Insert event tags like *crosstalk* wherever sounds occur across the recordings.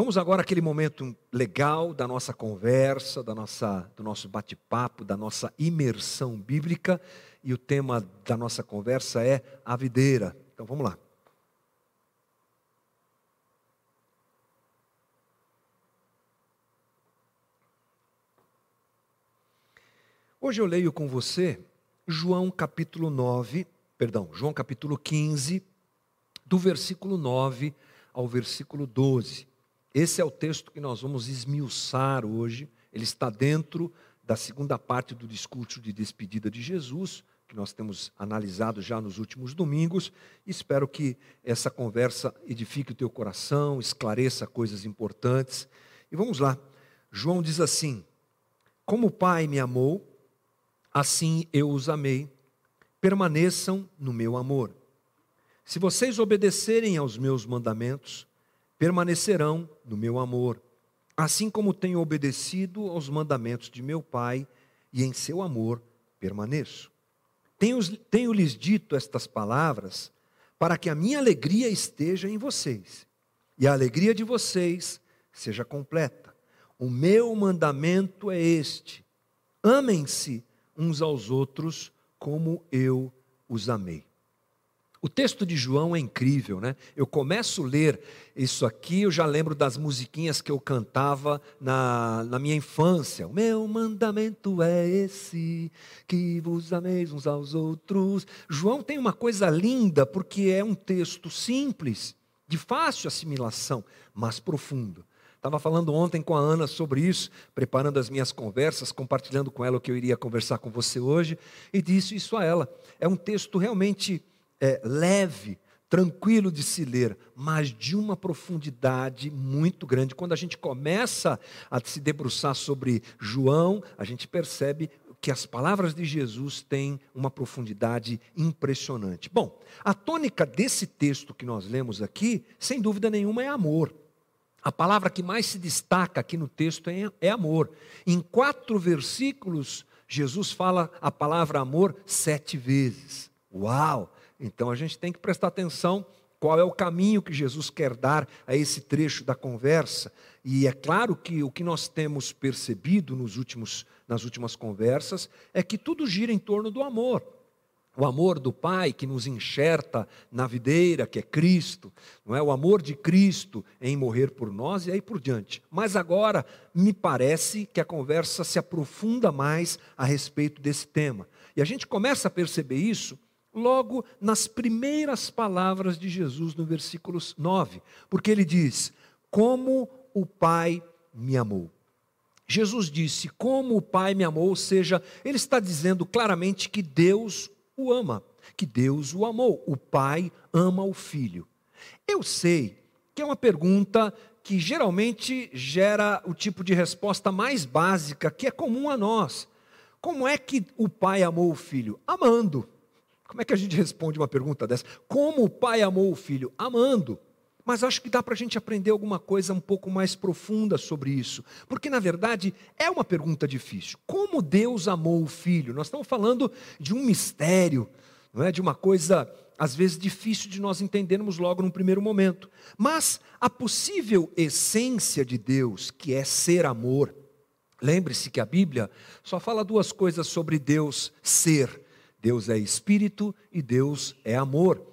Vamos agora àquele momento legal da nossa conversa, da nossa, do nosso bate-papo, da nossa imersão bíblica. E o tema da nossa conversa é a videira. Então vamos lá. Hoje eu leio com você João capítulo 9, perdão, João capítulo 15, do versículo 9 ao versículo 12. Esse é o texto que nós vamos esmiuçar hoje. Ele está dentro da segunda parte do discurso de despedida de Jesus, que nós temos analisado já nos últimos domingos. Espero que essa conversa edifique o teu coração, esclareça coisas importantes. E vamos lá. João diz assim: Como o Pai me amou, assim eu os amei. Permaneçam no meu amor. Se vocês obedecerem aos meus mandamentos, permanecerão no meu amor, assim como tenho obedecido aos mandamentos de meu Pai, e em seu amor permaneço. Tenho-lhes tenho dito estas palavras para que a minha alegria esteja em vocês, e a alegria de vocês seja completa. O meu mandamento é este: amem-se uns aos outros como eu os amei. O texto de João é incrível, né? Eu começo a ler isso aqui, eu já lembro das musiquinhas que eu cantava na, na minha infância. O meu mandamento é esse, que vos ameis uns aos outros. João tem uma coisa linda, porque é um texto simples, de fácil assimilação, mas profundo. Estava falando ontem com a Ana sobre isso, preparando as minhas conversas, compartilhando com ela o que eu iria conversar com você hoje, e disse isso a ela. É um texto realmente é, leve, tranquilo de se ler, mas de uma profundidade muito grande. Quando a gente começa a se debruçar sobre João, a gente percebe que as palavras de Jesus têm uma profundidade impressionante. Bom, a tônica desse texto que nós lemos aqui, sem dúvida nenhuma, é amor. A palavra que mais se destaca aqui no texto é, é amor. Em quatro versículos, Jesus fala a palavra amor sete vezes. Uau! Então a gente tem que prestar atenção qual é o caminho que Jesus quer dar a esse trecho da conversa. E é claro que o que nós temos percebido nos últimos, nas últimas conversas é que tudo gira em torno do amor. O amor do Pai que nos enxerta na videira, que é Cristo, não é o amor de Cristo em morrer por nós e aí por diante. Mas agora me parece que a conversa se aprofunda mais a respeito desse tema. E a gente começa a perceber isso logo nas primeiras palavras de Jesus no versículo 9, porque ele diz: Como o Pai me amou. Jesus disse: Como o Pai me amou, ou seja, ele está dizendo claramente que Deus o ama, que Deus o amou. O Pai ama o Filho. Eu sei que é uma pergunta que geralmente gera o tipo de resposta mais básica que é comum a nós. Como é que o Pai amou o Filho? Amando. Como é que a gente responde uma pergunta dessa? Como o pai amou o filho? Amando. Mas acho que dá para a gente aprender alguma coisa um pouco mais profunda sobre isso. Porque, na verdade, é uma pergunta difícil. Como Deus amou o filho? Nós estamos falando de um mistério, não é? de uma coisa, às vezes, difícil de nós entendermos logo num primeiro momento. Mas a possível essência de Deus, que é ser amor, lembre-se que a Bíblia só fala duas coisas sobre Deus ser Deus é espírito e Deus é amor.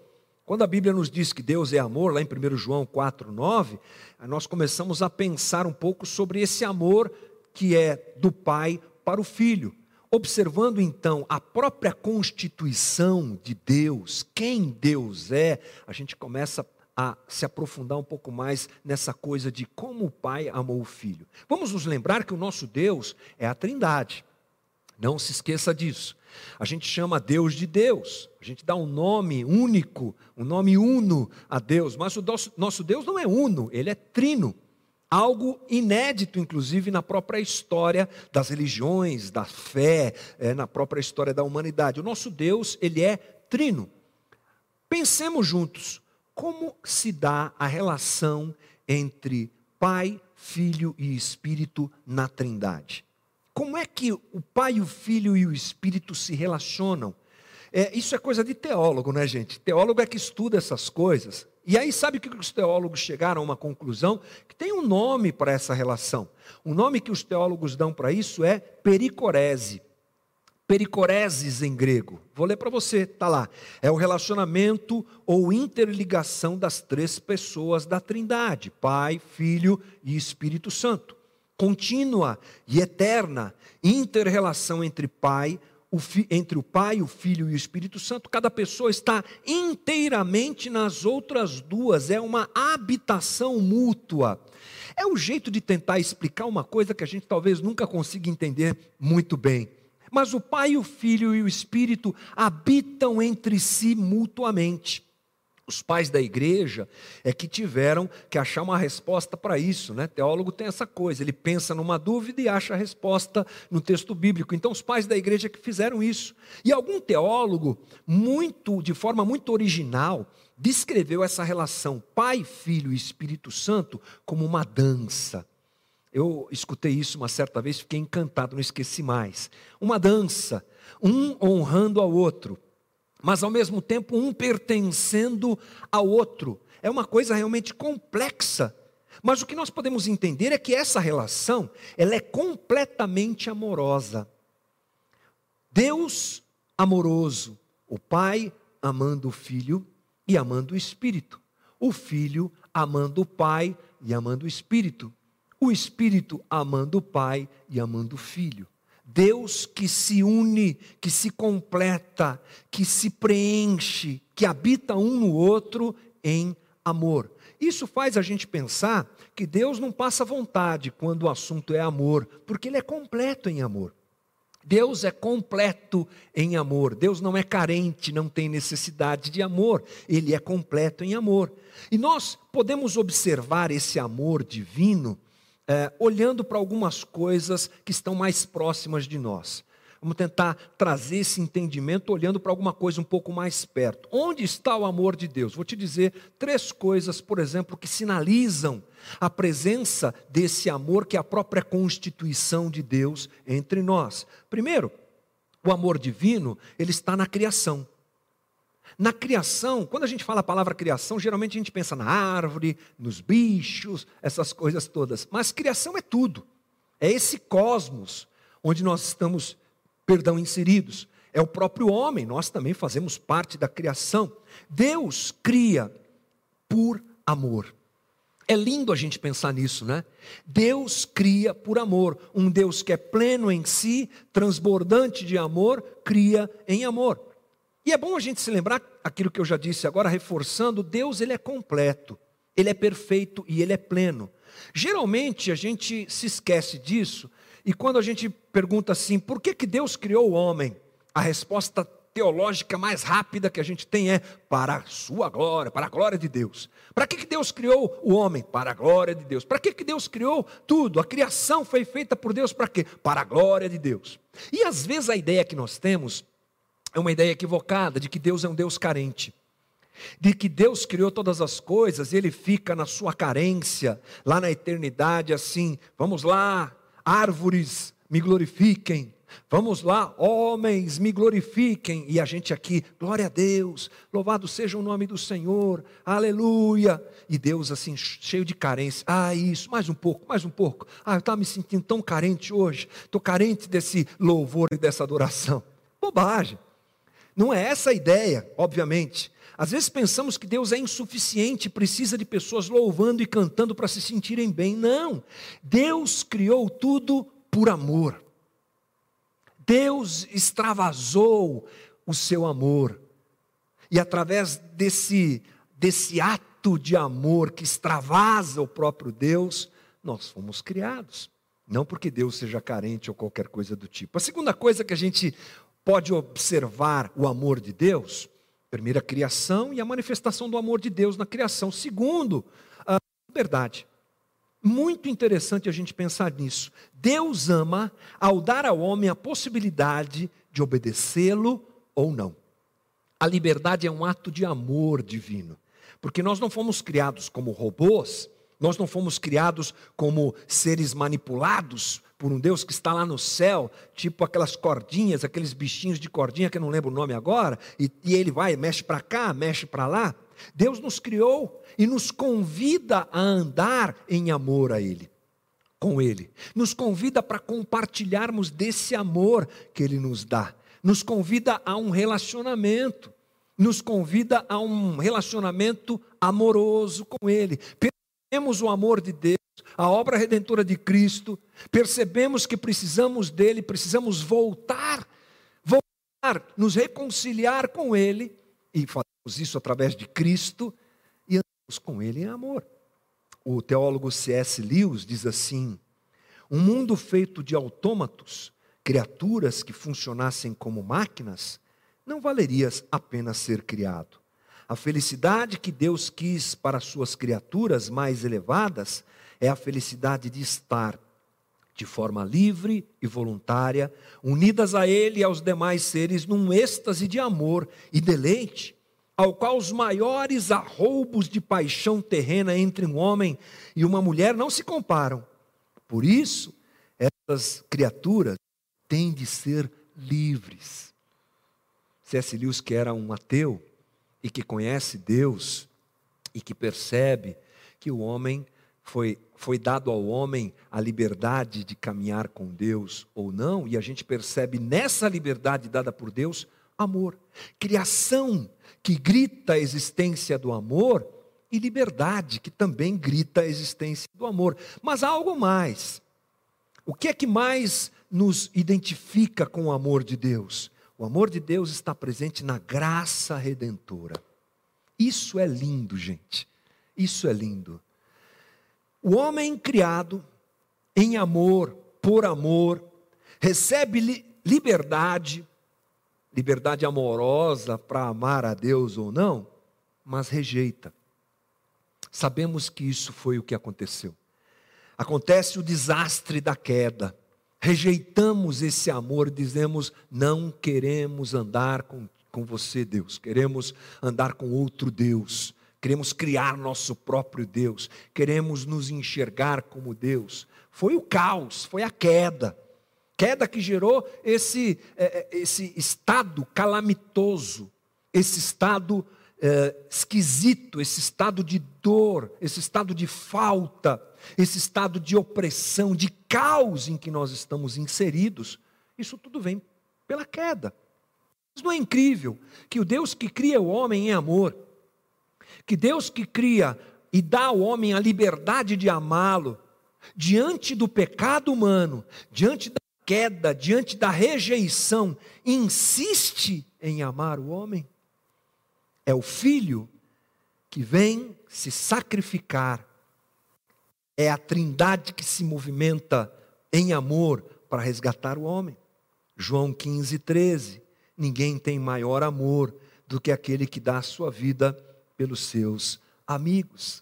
Quando a Bíblia nos diz que Deus é amor, lá em 1 João 4, 9, nós começamos a pensar um pouco sobre esse amor que é do Pai para o Filho. Observando então a própria constituição de Deus, quem Deus é, a gente começa a se aprofundar um pouco mais nessa coisa de como o Pai amou o Filho. Vamos nos lembrar que o nosso Deus é a Trindade. Não se esqueça disso. A gente chama Deus de Deus, a gente dá um nome único, um nome uno a Deus, mas o nosso, Deus não é uno, ele é trino. Algo inédito, inclusive, na própria história das religiões, da fé, é, na própria história da humanidade. O nosso Deus, ele é trino. Pensemos juntos, como se dá a relação entre Pai, Filho e Espírito na Trindade? Como é que o Pai, o Filho e o Espírito se relacionam? É, isso é coisa de teólogo, né, gente? Teólogo é que estuda essas coisas. E aí, sabe que os teólogos chegaram a uma conclusão? Que tem um nome para essa relação. O nome que os teólogos dão para isso é pericorese. Pericoreses em grego. Vou ler para você, está lá. É o relacionamento ou interligação das três pessoas da Trindade: Pai, Filho e Espírito Santo. Contínua e eterna interrelação entre Pai, o entre o Pai, o Filho e o Espírito Santo. Cada pessoa está inteiramente nas outras duas. É uma habitação mútua. É o jeito de tentar explicar uma coisa que a gente talvez nunca consiga entender muito bem. Mas o Pai, o Filho e o Espírito habitam entre si mutuamente. Os pais da igreja é que tiveram que achar uma resposta para isso, né? Teólogo tem essa coisa, ele pensa numa dúvida e acha a resposta no texto bíblico. Então os pais da igreja que fizeram isso. E algum teólogo, muito de forma muito original, descreveu essa relação Pai, Filho e Espírito Santo como uma dança. Eu escutei isso uma certa vez, fiquei encantado, não esqueci mais. Uma dança, um honrando ao outro, mas ao mesmo tempo um pertencendo ao outro. É uma coisa realmente complexa. Mas o que nós podemos entender é que essa relação, ela é completamente amorosa. Deus amoroso, o Pai amando o Filho e amando o Espírito. O Filho amando o Pai e amando o Espírito o Espírito amando o Pai e amando o Filho. Deus que se une, que se completa, que se preenche, que habita um no outro em amor. Isso faz a gente pensar que Deus não passa vontade quando o assunto é amor, porque Ele é completo em amor. Deus é completo em amor. Deus não é carente, não tem necessidade de amor. Ele é completo em amor. E nós podemos observar esse amor divino é, olhando para algumas coisas que estão mais próximas de nós. Vamos tentar trazer esse entendimento olhando para alguma coisa um pouco mais perto. Onde está o amor de Deus? Vou te dizer três coisas, por exemplo, que sinalizam a presença desse amor que é a própria constituição de Deus entre nós. Primeiro, o amor divino, ele está na criação. Na criação, quando a gente fala a palavra criação, geralmente a gente pensa na árvore, nos bichos, essas coisas todas. Mas criação é tudo. É esse cosmos onde nós estamos, perdão, inseridos. É o próprio homem, nós também fazemos parte da criação. Deus cria por amor. É lindo a gente pensar nisso, né? Deus cria por amor. Um Deus que é pleno em si, transbordante de amor, cria em amor. E é bom a gente se lembrar aquilo que eu já disse agora, reforçando: Deus ele é completo, ele é perfeito e ele é pleno. Geralmente a gente se esquece disso, e quando a gente pergunta assim, por que, que Deus criou o homem? A resposta teológica mais rápida que a gente tem é para a sua glória, para a glória de Deus. Para que, que Deus criou o homem? Para a glória de Deus. Para que, que Deus criou tudo? A criação foi feita por Deus para quê? Para a glória de Deus. E às vezes a ideia que nós temos é uma ideia equivocada de que Deus é um Deus carente. De que Deus criou todas as coisas e ele fica na sua carência, lá na eternidade, assim: vamos lá, árvores, me glorifiquem, Vamos lá, homens, me glorifiquem. E a gente aqui, glória a Deus, louvado seja o nome do Senhor, aleluia. E Deus, assim, cheio de carência. Ah, isso, mais um pouco, mais um pouco. Ah, eu estava me sentindo tão carente hoje. Estou carente desse louvor e dessa adoração. Bobagem. Não é essa a ideia, obviamente. Às vezes pensamos que Deus é insuficiente, precisa de pessoas louvando e cantando para se sentirem bem. Não. Deus criou tudo por amor. Deus extravasou o seu amor. E através desse, desse ato de amor que extravasa o próprio Deus, nós fomos criados. Não porque Deus seja carente ou qualquer coisa do tipo. A segunda coisa que a gente pode observar o amor de Deus? Primeiro, a criação e a manifestação do amor de Deus na criação. Segundo, a liberdade. Muito interessante a gente pensar nisso. Deus ama ao dar ao homem a possibilidade de obedecê-lo ou não. A liberdade é um ato de amor divino, porque nós não fomos criados como robôs Nós não fomos criados como seres manipulados por um Deus que está lá no céu, tipo aquelas cordinhas, aqueles bichinhos de cordinha que eu não lembro o nome agora, e, e ele vai, mexe para cá, mexe para lá. Deus nos criou e nos convida a andar em amor a Ele, com Ele. Nos convida para compartilharmos desse amor que Ele nos dá. Nos convida a um relacionamento. Nos convida a um relacionamento amoroso com Ele. Percebemos o amor de Deus, a obra redentora de Cristo. Percebemos que precisamos dele, precisamos voltar, voltar, nos reconciliar com Ele e fazemos isso através de Cristo e andamos com Ele em amor. O teólogo C.S. Lewis diz assim: um mundo feito de autômatos, criaturas que funcionassem como máquinas, não valeria apenas ser criado. A felicidade que Deus quis para suas criaturas mais elevadas é a felicidade de estar de forma livre e voluntária, unidas a Ele e aos demais seres num êxtase de amor e deleite, ao qual os maiores arroubos de paixão terrena entre um homem e uma mulher não se comparam. Por isso, essas criaturas têm de ser livres. C.S. Lewis, que era um ateu e que conhece Deus e que percebe que o homem foi, foi dado ao homem a liberdade de caminhar com Deus ou não, e a gente percebe nessa liberdade dada por Deus amor. Criação que grita a existência do amor e liberdade que também grita a existência do amor. Mas há algo mais. O que é que mais nos identifica com o amor de Deus? O amor de Deus está presente na graça redentora. Isso é lindo, gente. Isso é lindo. O homem criado em amor, por amor, recebe li liberdade, liberdade amorosa para amar a Deus ou não, mas rejeita. Sabemos que isso foi o que aconteceu. Acontece o desastre da queda. Rejeitamos esse amor, dizemos: não queremos andar com, com você, Deus, queremos andar com outro Deus queremos criar nosso próprio Deus, queremos nos enxergar como Deus. Foi o caos, foi a queda. Queda que gerou esse, é, é, esse estado calamitoso, esse estado é, esquisito, esse estado de dor, esse estado de falta, esse estado de opressão, de caos em que nós estamos inseridos. Isso tudo vem pela queda. Mas não é incrível que o Deus que cria o homem em amor, que Deus que cria e dá ao homem a liberdade de amá-lo, diante do pecado humano, diante da queda, diante da rejeição, insiste em amar o homem? É o filho que vem se sacrificar. É a trindade que se movimenta em amor para resgatar o homem. João 15, 13. Ninguém tem maior amor do que aquele que dá a sua vida pelos seus amigos.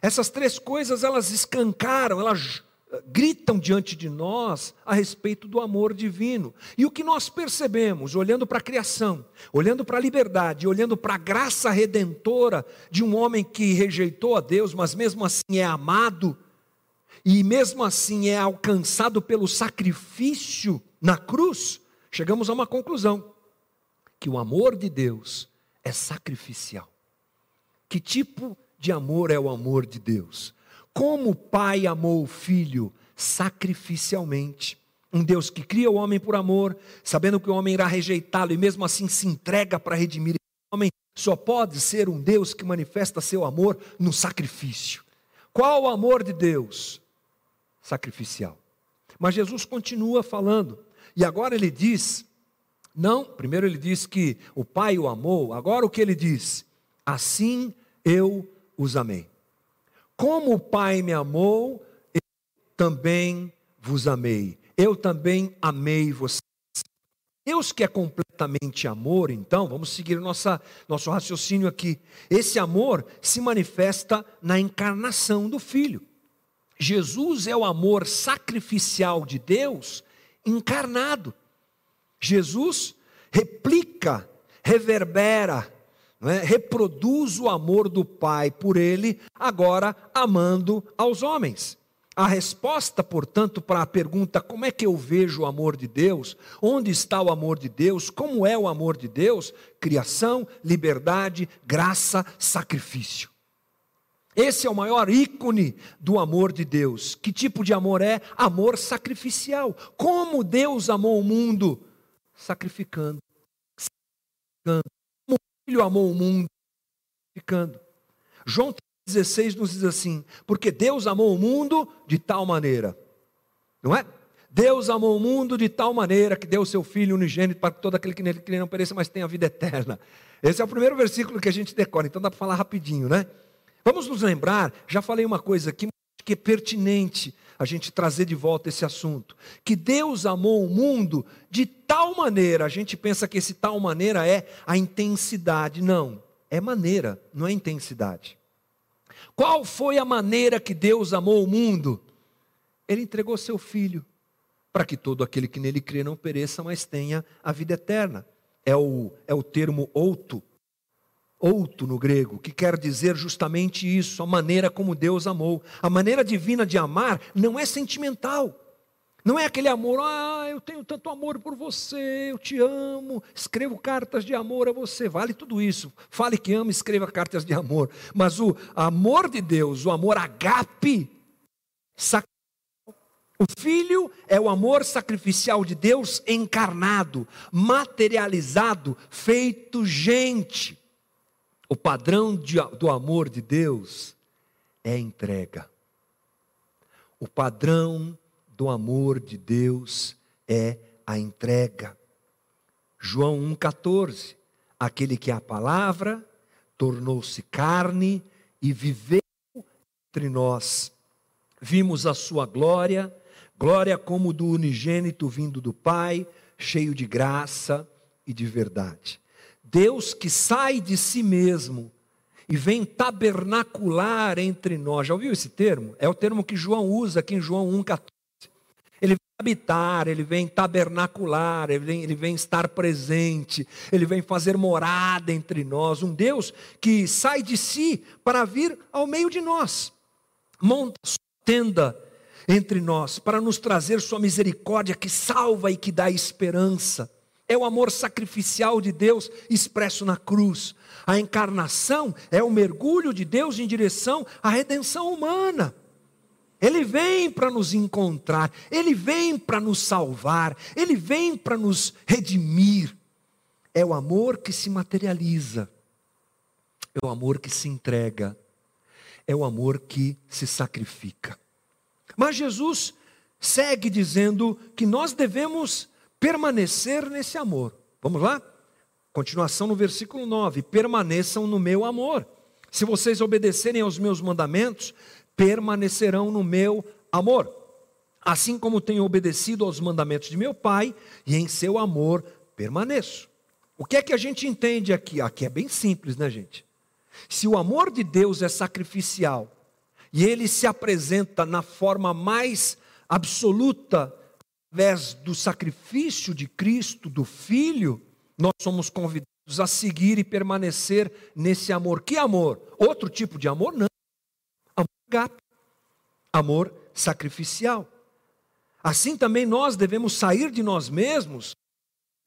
Essas três coisas elas escancaram, elas gritam diante de nós a respeito do amor divino. E o que nós percebemos, olhando para a criação, olhando para a liberdade, olhando para a graça redentora de um homem que rejeitou a Deus, mas mesmo assim é amado, e mesmo assim é alcançado pelo sacrifício na cruz, chegamos a uma conclusão: que o amor de Deus é sacrificial. Que tipo de amor é o amor de Deus? Como o Pai amou o Filho sacrificialmente. Um Deus que cria o homem por amor, sabendo que o homem irá rejeitá-lo e mesmo assim se entrega para redimir o homem, só pode ser um Deus que manifesta seu amor no sacrifício. Qual o amor de Deus? Sacrificial. Mas Jesus continua falando, e agora ele diz: não, primeiro ele diz que o Pai o amou, agora o que ele diz? assim eu os amei. Como o Pai me amou, eu também vos amei. Eu também amei vocês. Deus que é completamente amor, então, vamos seguir nossa, nosso raciocínio aqui. Esse amor se manifesta na encarnação do Filho. Jesus é o amor sacrificial de Deus encarnado. Jesus replica, reverbera, é? reproduz o amor do Pai por ele, agora amando aos homens. A resposta, portanto, para a pergunta como é que eu vejo o amor de Deus, onde está o amor de Deus, como é o amor de Deus, criação, liberdade, graça, sacrifício. Esse é o maior ícone do amor de Deus. Que tipo de amor é? Amor sacrificial. Como Deus amou o mundo? Sacrificando. Sacrificando. Filho amou o mundo? Sacrificando. João 16 nos diz assim: porque Deus amou o mundo de tal maneira, não é? Deus amou o mundo de tal maneira que deu o seu Filho unigênito para que todo aquele que nele crê não pereça, mas tenha vida eterna. Esse é o primeiro versículo que a gente decora, então dá para falar rapidinho, né? Vamos nos lembrar, já falei uma coisa aqui que é pertinente a gente trazer de volta esse assunto, que Deus amou o mundo de tal maneira, a gente pensa que esse tal maneira é a intensidade, não, é maneira, não é intensidade. Qual foi a maneira que Deus amou o mundo? Ele entregou seu filho, para que todo aquele que nele crê não pereça, mas tenha a vida eterna. É o, é o termo outo, outo no grego, que quer dizer justamente isso, a maneira como Deus amou. A maneira divina de amar não é sentimental. Não é aquele amor, ah, eu tenho tanto amor por você, eu te amo, escrevo cartas de amor a você. Vale tudo isso. Fale que ama, escreva cartas de amor. Mas o amor de Deus, o amor agape, o filho é o amor sacrificial de Deus encarnado, materializado, feito gente. O padrão de, do amor de Deus é entrega. O padrão do amor de Deus é a entrega. João 1,14: Aquele que é a palavra tornou-se carne e viveu entre nós. Vimos a sua glória, glória como do unigênito vindo do Pai, cheio de graça e de verdade. Deus que sai de si mesmo e vem tabernacular entre nós. Já ouviu esse termo? É o termo que João usa aqui em João 1,14 habitar, ele vem tabernacular, ele vem, ele vem estar presente, ele vem fazer morada entre nós. Um Deus que sai de si para vir ao meio de nós, monta sua tenda entre nós para nos trazer sua misericórdia que salva e que dá esperança. É o amor sacrificial de Deus expresso na cruz. A encarnação é o mergulho de Deus em direção à redenção humana. Ele vem para nos encontrar, ele vem para nos salvar, ele vem para nos redimir. É o amor que se materializa, é o amor que se entrega, é o amor que se sacrifica. Mas Jesus segue dizendo que nós devemos permanecer nesse amor. Vamos lá? Continuação no versículo 9: permaneçam no meu amor. Se vocês obedecerem aos meus mandamentos, permanecerão no meu amor. Assim como tenho obedecido aos mandamentos de meu Pai, e em seu amor permaneço. O que é que a gente entende aqui? Aqui é bem simples, né, gente? Se o amor de Deus é sacrificial, e ele se apresenta na forma mais absoluta, através do sacrifício de Cristo, do Filho, nós somos convidados a seguir e permanecer nesse amor. Que amor? Outro tipo de amor? Não agape, amor sacrificial. Assim também nós devemos sair de nós mesmos,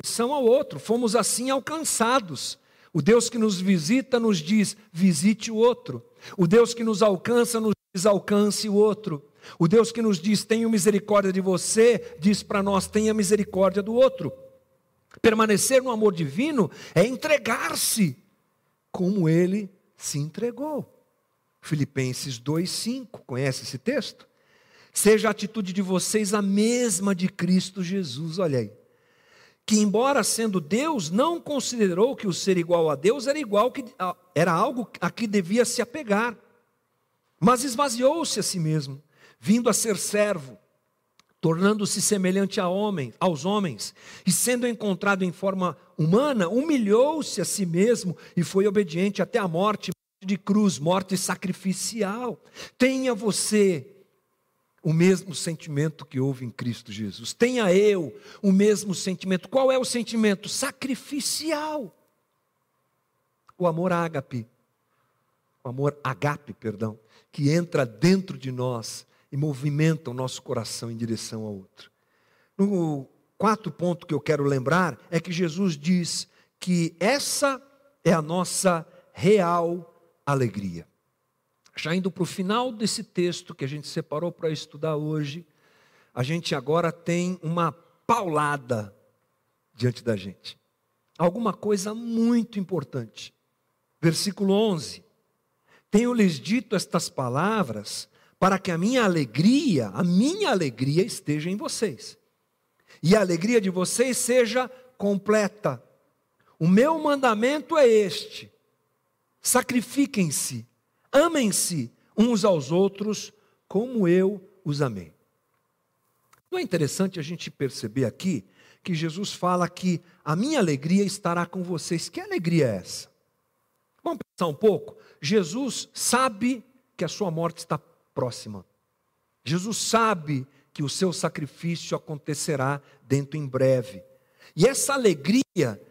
são ao outro, fomos assim alcançados. O Deus que nos visita nos diz: visite o outro. O Deus que nos alcança nos diz: alcance o outro. O Deus que nos diz: tenho misericórdia de você, diz para nós: tenha misericórdia do outro. Permanecer no amor divino é entregar-se como ele se entregou. Filipenses 2,5, conhece esse texto? Seja a atitude de vocês a mesma de Cristo Jesus, olha aí. Que, embora sendo Deus, não considerou que o ser igual a Deus era igual que era algo a que devia se apegar, mas esvaziou-se a si mesmo, vindo a ser servo, tornando-se semelhante a homem, aos homens, e sendo encontrado em forma humana, humilhou-se a si mesmo e foi obediente até a morte de cruz, morte sacrificial. Tenha você o mesmo sentimento que houve em Cristo Jesus. Tenha eu o mesmo sentimento. Qual é o sentimento? Sacrificial. o amor ágape, o amor agape, perdão, que entra dentro de nós e movimenta o nosso coração em direção ao outro. No quarto ponto que eu quero lembrar é que Jesus diz que essa é a nossa real alegria. Já indo para o final desse texto que a gente separou para estudar hoje, a gente agora tem uma paulada diante da gente. Alguma coisa muito importante. Versículo 11: Tenho-lhes dito estas palavras para que a minha alegria, a minha alegria esteja em vocês. E a alegria de vocês seja completa. O meu mandamento é este: sacrifiquem-se, amem-se uns aos outros, como eu os amei. Não é interessante a gente perceber aqui que Jesus fala que a minha alegria estará com vocês. Que alegria é essa? Vamos pensar um pouco? Jesus sabe que a sua morte está próxima. Jesus sabe que o seu sacrifício acontecerá dentro em breve. E essa alegria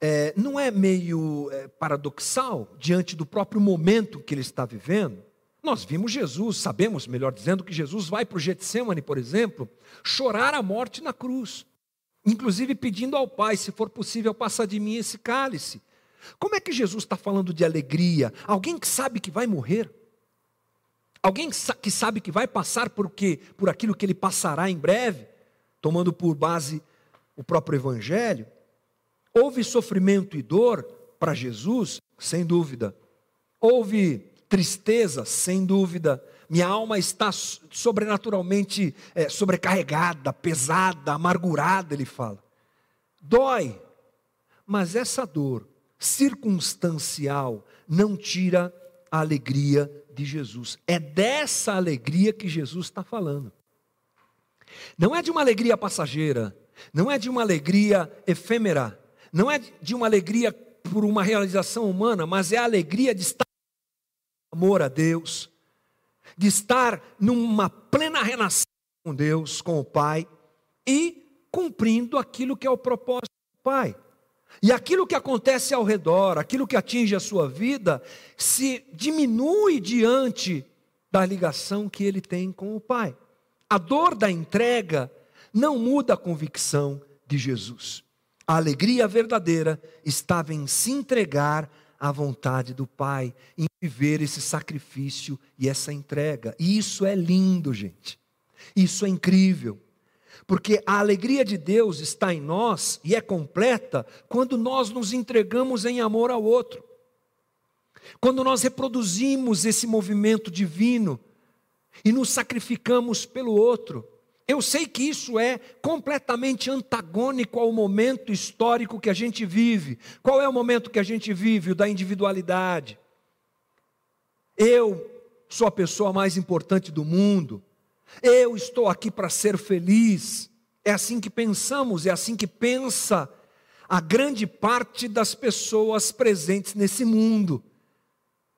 é, não é meio é, paradoxal diante do próprio momento que ele está vivendo? Nós vimos Jesus, sabemos, melhor dizendo, que Jesus vai para o Getsemane, por exemplo, chorar a morte na cruz, inclusive pedindo ao Pai, se for possível, passa de mim esse cálice. Como é que Jesus está falando de alegria? Alguém que sabe que vai morrer? Alguém que sabe que vai passar por quê? Por aquilo que ele passará em breve, tomando por base o próprio evangelho? Houve sofrimento e dor para Jesus? Sem dúvida. Houve tristeza? Sem dúvida. Minha alma está sobrenaturalmente é, sobrecarregada, pesada, amargurada, ele fala. Dói, mas essa dor circunstancial não tira a alegria de Jesus. É dessa alegria que Jesus está falando. Não é de uma alegria passageira, não é de uma alegria efêmera, não é de uma alegria por uma realização humana, mas é a alegria de estar amor a Deus, de estar numa plena relação com Deus, com o Pai e cumprindo aquilo que é o propósito do Pai. E aquilo que acontece ao redor, aquilo que atinge a sua vida, se diminui diante da ligação que ele tem com o Pai. A dor da entrega não muda a convicção de Jesus. A alegria verdadeira estava em se entregar à vontade do Pai, em viver esse sacrifício e essa entrega. E isso é lindo, gente. Isso é incrível. Porque a alegria de Deus está em nós e é completa quando nós nos entregamos em amor ao outro. Quando nós reproduzimos esse movimento divino e nos sacrificamos pelo outro. Eu sei que isso é completamente antagônico ao momento histórico que a gente vive. Qual é o momento que a gente vive? O da individualidade. Eu sou a pessoa mais importante do mundo. Eu estou aqui para ser feliz. É assim que pensamos, é assim que pensa a grande parte das pessoas presentes nesse mundo.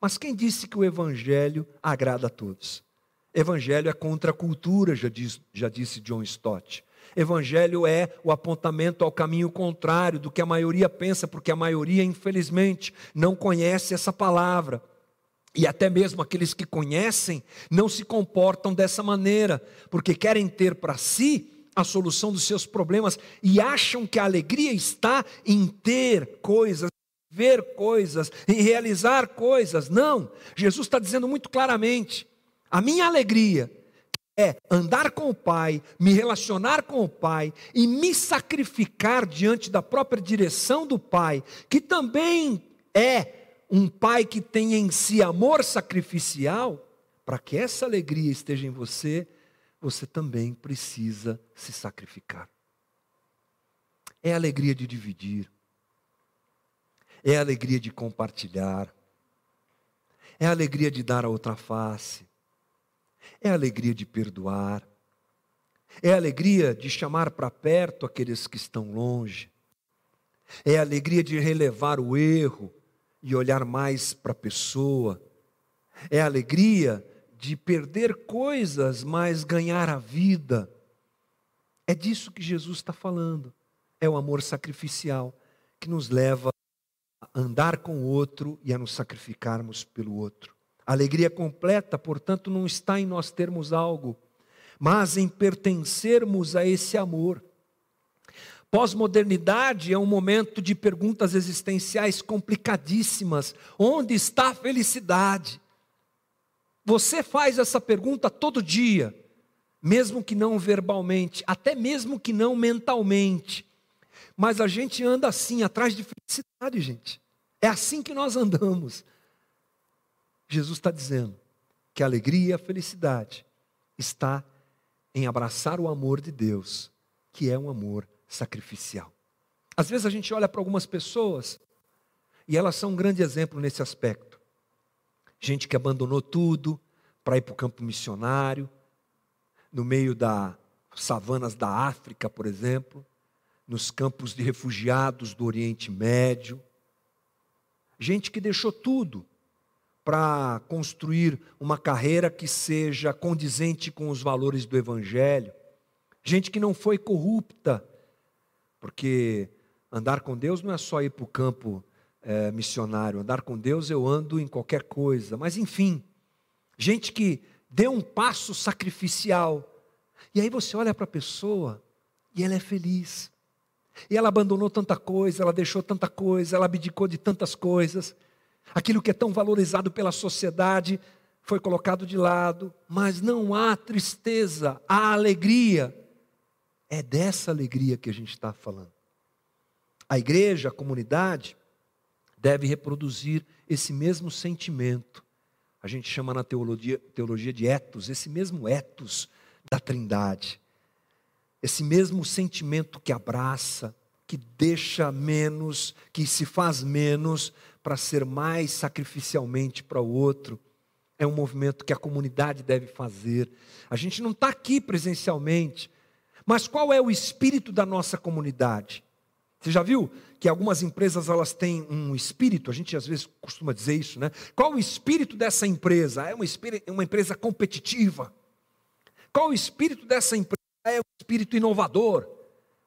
Mas quem disse que o Evangelho agrada a todos? Evangelho é contra a cultura, já, diz, já disse John Stott. Evangelho é o apontamento ao caminho contrário do que a maioria pensa, porque a maioria, infelizmente, não conhece essa palavra. E até mesmo aqueles que conhecem não se comportam dessa maneira, porque querem ter para si a solução dos seus problemas e acham que a alegria está em ter coisas, ver coisas, em realizar coisas. Não, Jesus está dizendo muito claramente: a minha alegria é andar com o Pai, me relacionar com o Pai e me sacrificar diante da própria direção do Pai, que também é um Pai que tem em si amor sacrificial. Para que essa alegria esteja em você, você também precisa se sacrificar. É a alegria de dividir, é a alegria de compartilhar, é a alegria de dar a outra face, é a alegria de perdoar, é a alegria de chamar para perto aqueles que estão longe, é a alegria de relevar o erro e olhar mais para a pessoa, é a alegria de perder coisas, mas ganhar a vida. É disso que Jesus está falando. É o amor sacrificial que nos leva andar com o outro e a nos sacrificarmos pelo outro. A alegria completa, portanto, não está em nós termos algo, mas em pertencermos a esse amor. Pós-modernidade é um momento de perguntas existenciais complicadíssimas. Onde está a felicidade? Você faz essa pergunta todo dia, mesmo que não verbalmente, até mesmo que não mentalmente. Mas a gente anda assim, atrás de felicidade, gente. É assim que nós andamos. Jesus está dizendo que a alegria e a felicidade está em abraçar o amor de Deus, que é um amor sacrificial. Às vezes a gente olha para algumas pessoas e elas são um grande exemplo nesse aspecto. Gente que abandonou tudo para ir para o campo missionário, no meio das savanas da África, por exemplo, nos campos de refugiados do Oriente Médio. Gente que deixou tudo para construir uma carreira que seja condizente com os valores do Evangelho. Gente que não foi corrupta, porque andar com Deus não é só ir para o campo é, missionário, andar com Deus eu ando em qualquer coisa, mas enfim, gente que deu um passo sacrificial, e aí você olha para a pessoa e ela é feliz. E ela abandonou tanta coisa, ela deixou tanta coisa, ela abdicou de tantas coisas. Aquilo que é tão valorizado pela sociedade foi colocado de lado, mas não há tristeza, há alegria. É dessa alegria que a gente está falando. A igreja, a comunidade, deve reproduzir esse mesmo sentimento. A gente chama na teologia, teologia de etos, esse mesmo etos da trindade. Esse mesmo sentimento que abraça, que deixa menos, que se faz menos para ser mais sacrificialmente para o outro. É um movimento que a comunidade deve fazer. A gente não está aqui presencialmente, mas qual é o espírito da nossa comunidade? Você já viu que algumas empresas elas têm um espírito? A gente às vezes costuma dizer isso, né? Qual o espírito dessa empresa? É uma, uma empresa competitiva. Qual o espírito dessa empresa? é o espírito inovador?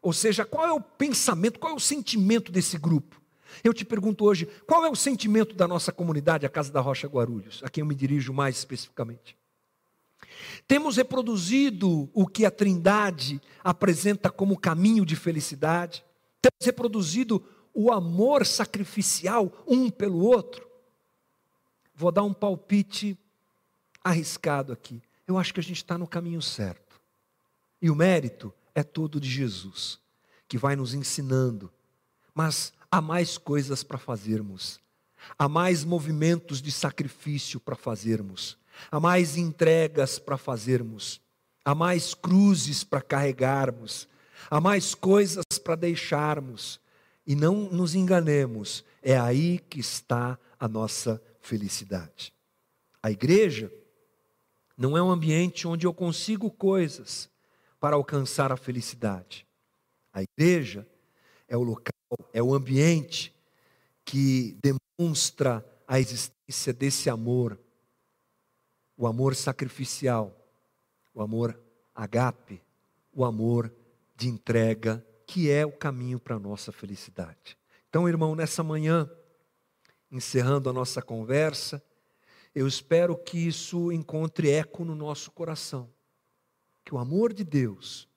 Ou seja, qual é o pensamento, qual é o sentimento desse grupo? Eu te pergunto hoje, qual é o sentimento da nossa comunidade, a Casa da Rocha Guarulhos, a quem eu me dirijo mais especificamente? Temos reproduzido o que a Trindade apresenta como caminho de felicidade? Temos reproduzido o amor sacrificial um pelo outro? Vou dar um palpite arriscado aqui. Eu acho que a gente está no caminho certo. E o mérito é todo de Jesus, que vai nos ensinando. Mas há mais coisas para fazermos, há mais movimentos de sacrifício para fazermos, há mais entregas para fazermos, há mais cruzes para carregarmos, há mais coisas para deixarmos. E não nos enganemos, é aí que está a nossa felicidade. A igreja não é um ambiente onde eu consigo coisas, para alcançar a felicidade. A igreja é o local, é o ambiente que demonstra a existência desse amor, o amor sacrificial, o amor agape, o amor de entrega, que é o caminho para a nossa felicidade. Então, irmão, nessa manhã, encerrando a nossa conversa, eu espero que isso encontre eco no nosso coração que o amor de Deus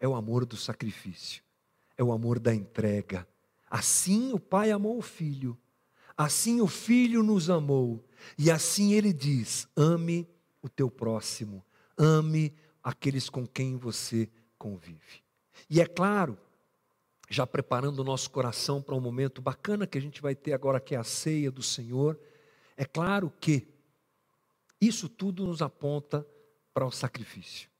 é o amor do sacrifício, é o amor da entrega. Assim o Pai amou o Filho, assim o Filho nos amou, e assim ele diz: ame o teu próximo, ame aqueles com quem você convive. E é claro, já preparando o nosso coração para um momento bacana que a gente vai ter agora, que é a ceia do Senhor, é claro que isso tudo nos aponta para o sacrifício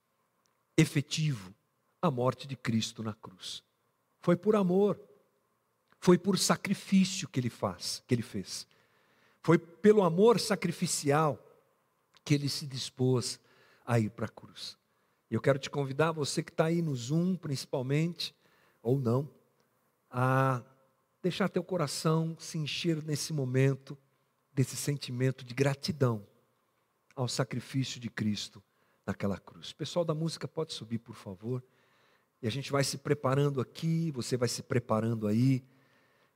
efetivo a morte de Cristo na cruz. Foi por amor, foi por sacrifício que ele faz, que ele fez. Foi pelo amor sacrificial que ele se dispôs a ir para a cruz. Eu quero te convidar, você que está aí no Zoom, principalmente, ou não, a deixar teu coração se encher nesse momento desse sentimento de gratidão ao sacrifício de Cristo naquela cruz. O pessoal da música pode subir, por favor. E a gente vai se preparando aqui, você vai se preparando aí.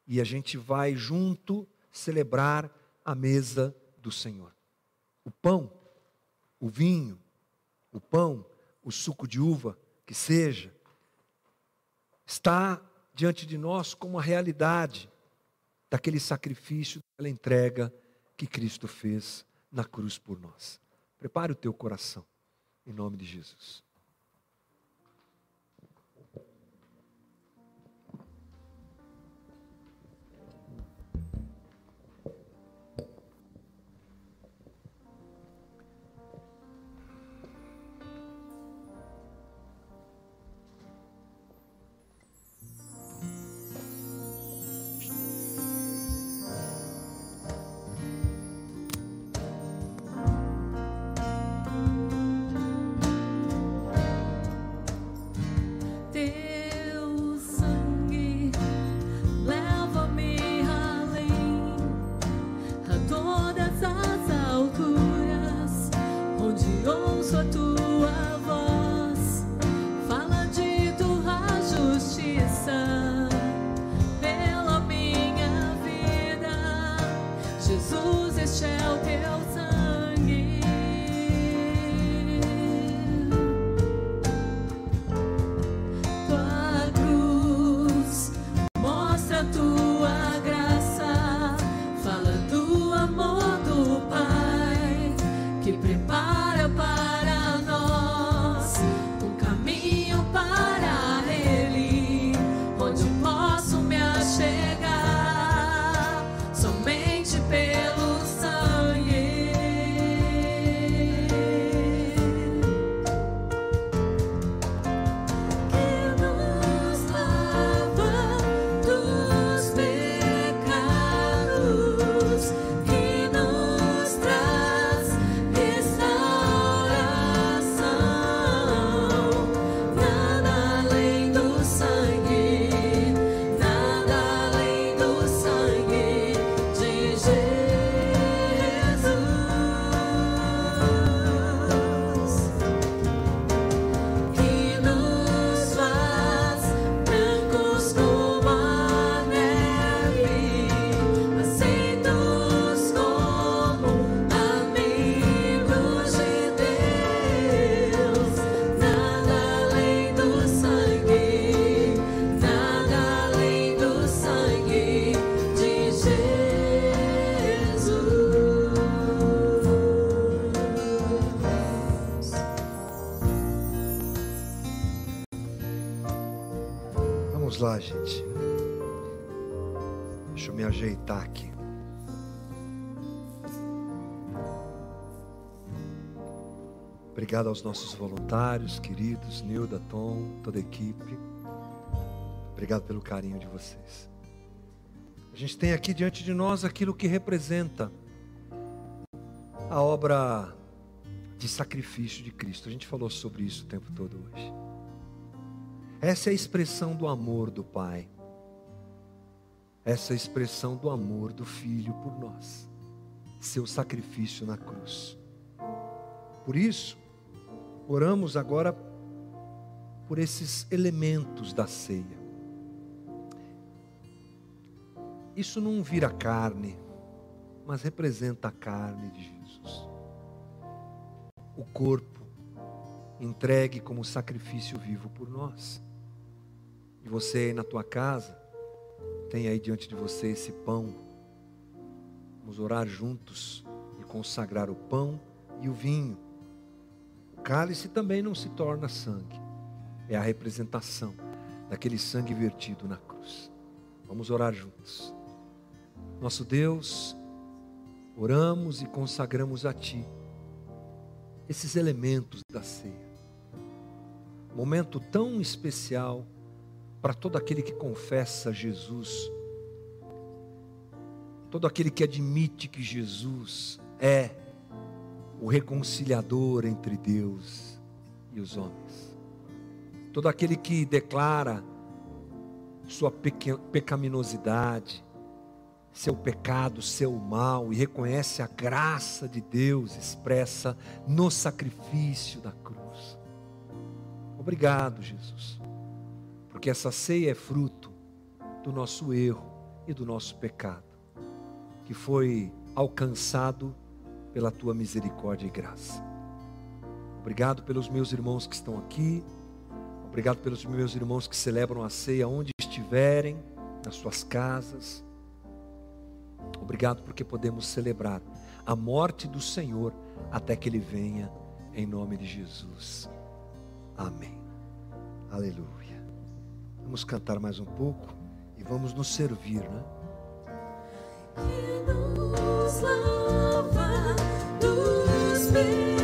e a gente vai junto celebrar a mesa do Senhor. O pão, o vinho, o pão, o suco de uva, que seja, está diante de nós como a realidade daquele sacrifício, daquela entrega que Cristo fez na cruz por nós. Prepare o teu coração, em nome de Jesus. Gente. Deixa eu me ajeitar aqui. Obrigado aos nossos voluntários, queridos, Nilda, Tom, toda a equipe. Obrigado pelo carinho de vocês. A gente tem aqui diante de nós aquilo que representa a obra de sacrifício de Cristo. A gente falou sobre isso o tempo todo hoje. Essa é a expressão do amor do Pai. Essa é a expressão do amor do Filho por nós. Seu sacrifício na cruz. Por isso, oramos agora por esses elementos da ceia. Isso não vira carne, mas representa a carne de Jesus. O corpo entregue como sacrifício vivo por nós. Você aí na tua casa, tem aí diante de você esse pão. Vamos orar juntos e consagrar o pão e o vinho. O cálice também não se torna sangue, é a representação daquele sangue vertido na cruz. Vamos orar juntos. Nosso Deus, oramos e consagramos a Ti esses elementos da ceia. Momento tão especial para todo aquele que confessa Jesus, todo aquele que admite que Jesus é o reconciliador entre Deus e os homens, todo aquele que declara sua pecaminosidade, seu pecado, seu mal e reconhece a graça de Deus expressa no sacrifício da cruz. Obrigado, Jesus porque essa ceia é fruto do nosso erro e do nosso pecado, que foi alcançado pela tua misericórdia e graça. Obrigado pelos meus irmãos que estão aqui. Obrigado pelos meus irmãos que celebram a ceia onde estiverem, nas suas casas. Obrigado porque podemos celebrar a morte do Senhor até que Ele venha, em nome de Jesus. Amém. Aleluia. Vamos cantar mais um pouco e vamos nos servir, né? Que nos lava dos pecados.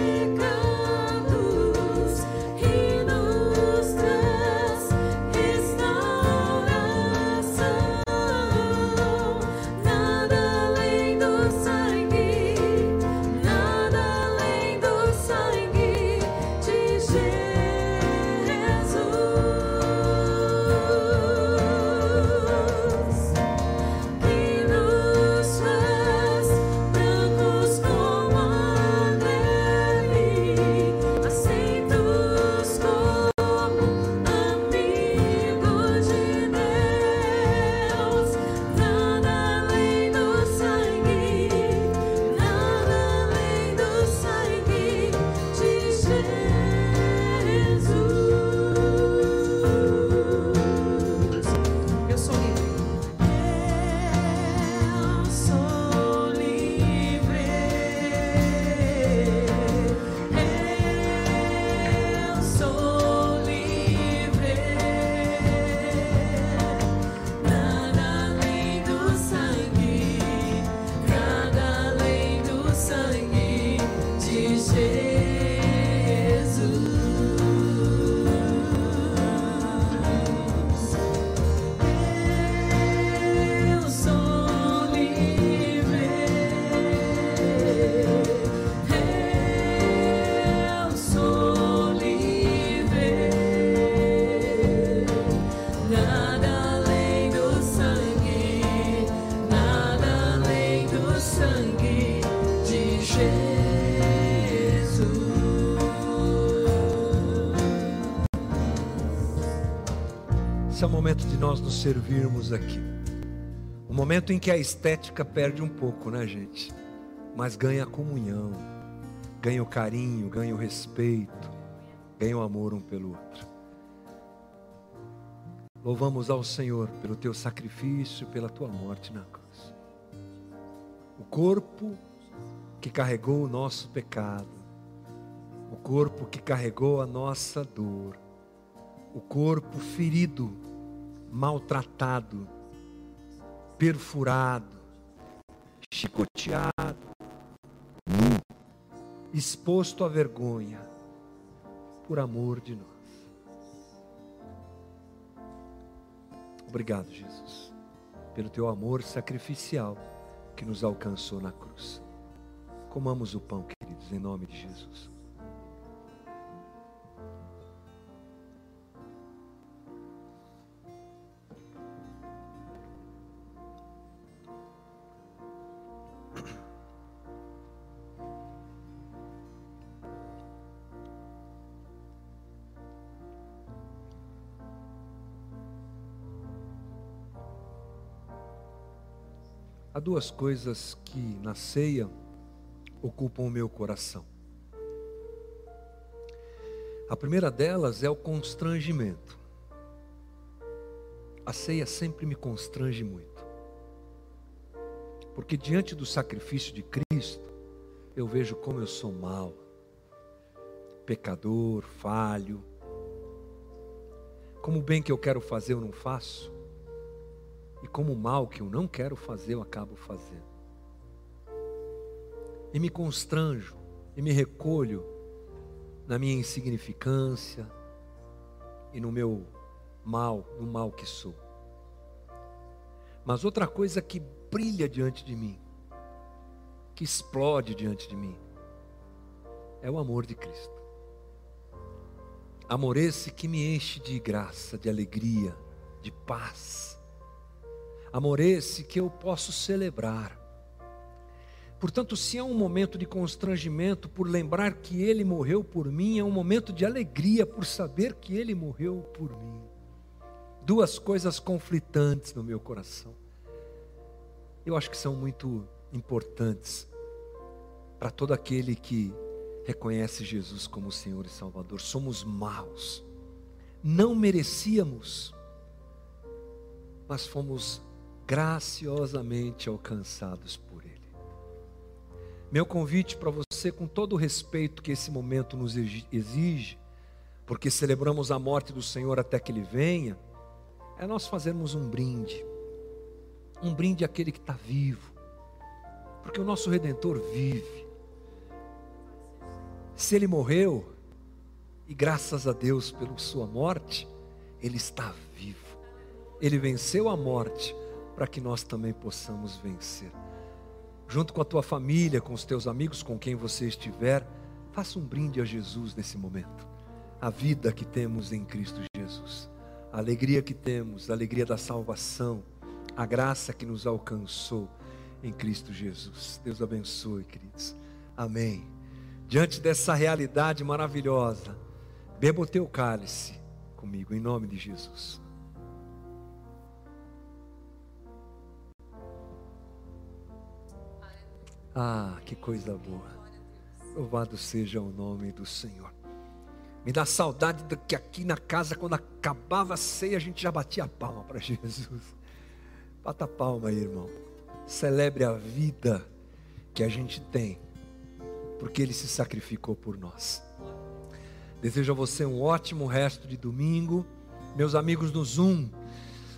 Nós nos servirmos aqui. O momento em que a estética perde um pouco, né, gente? Mas ganha a comunhão, ganha o carinho, ganha o respeito, ganha o amor um pelo outro. Louvamos ao Senhor pelo teu sacrifício, pela tua morte na cruz. O corpo que carregou o nosso pecado, o corpo que carregou a nossa dor, o corpo ferido maltratado, perfurado, chicoteado, nu, exposto à vergonha, por amor de nós. Obrigado, Jesus, pelo teu amor sacrificial que nos alcançou na cruz. Comamos o pão, queridos, em nome de Jesus. Duas coisas que na ceia ocupam o meu coração. A primeira delas é o constrangimento. A ceia sempre me constrange muito. Porque diante do sacrifício de Cristo, eu vejo como eu sou mal, pecador, falho. Como bem que eu quero fazer eu não faço. E como o mal que eu não quero fazer, eu acabo fazendo. E me constranjo, e me recolho na minha insignificância e no meu mal, no mal que sou. Mas outra coisa que brilha diante de mim, que explode diante de mim, é o amor de Cristo. Amor esse que me enche de graça, de alegria, de paz amor esse que eu posso celebrar. Portanto, se é um momento de constrangimento por lembrar que Ele morreu por mim, é um momento de alegria por saber que Ele morreu por mim. Duas coisas conflitantes no meu coração. eu acho que são muito importantes para todo aquele que reconhece Jesus como Senhor e Salvador. Somos maus, não merecíamos, mas fomos graciosamente alcançados por Ele. Meu convite para você, com todo o respeito que esse momento nos exige, porque celebramos a morte do Senhor até que Ele venha, é nós fazermos um brinde, um brinde àquele que está vivo, porque o nosso Redentor vive. Se Ele morreu, e graças a Deus pela Sua morte, Ele está vivo. Ele venceu a morte para que nós também possamos vencer. Junto com a tua família, com os teus amigos, com quem você estiver, faça um brinde a Jesus nesse momento. A vida que temos em Cristo Jesus, a alegria que temos, a alegria da salvação, a graça que nos alcançou em Cristo Jesus. Deus abençoe, queridos. Amém. Diante dessa realidade maravilhosa, beba o teu cálice comigo, em nome de Jesus. Ah, que coisa boa. Louvado seja o nome do Senhor. Me dá saudade de que aqui na casa, quando acabava a ceia, a gente já batia a palma para *laughs* Jesus. Bata a palma aí, irmão. Celebre a vida que a gente tem, porque Ele se sacrificou por nós. Desejo a você um ótimo resto de domingo. Meus amigos do Zoom,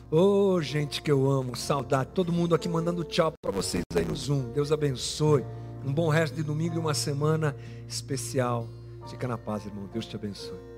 Ô oh, gente que eu amo, saudade. Todo mundo aqui mandando tchau para vocês aí no Zoom. Deus abençoe. Um bom resto de domingo e uma semana especial. Fica na paz, irmão. Deus te abençoe.